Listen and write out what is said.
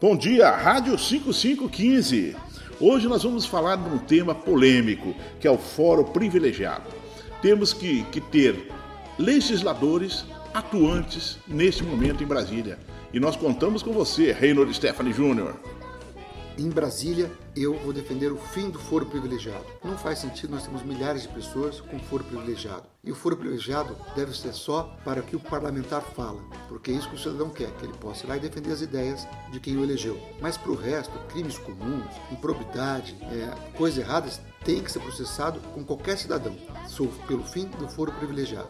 Bom dia, Rádio 5515. Hoje nós vamos falar de um tema polêmico, que é o fórum privilegiado. Temos que, que ter legisladores atuantes neste momento em Brasília. E nós contamos com você, Reynold Stephanie Júnior. Em Brasília, eu vou defender o fim do foro privilegiado. Não faz sentido nós temos milhares de pessoas com foro privilegiado. E o foro privilegiado deve ser só para o que o parlamentar fala, porque é isso que o cidadão quer, que ele possa ir lá e defender as ideias de quem o elegeu. Mas para o resto, crimes comuns, improbidade, é, coisas erradas, tem que ser processado com qualquer cidadão. Sou pelo fim do foro privilegiado.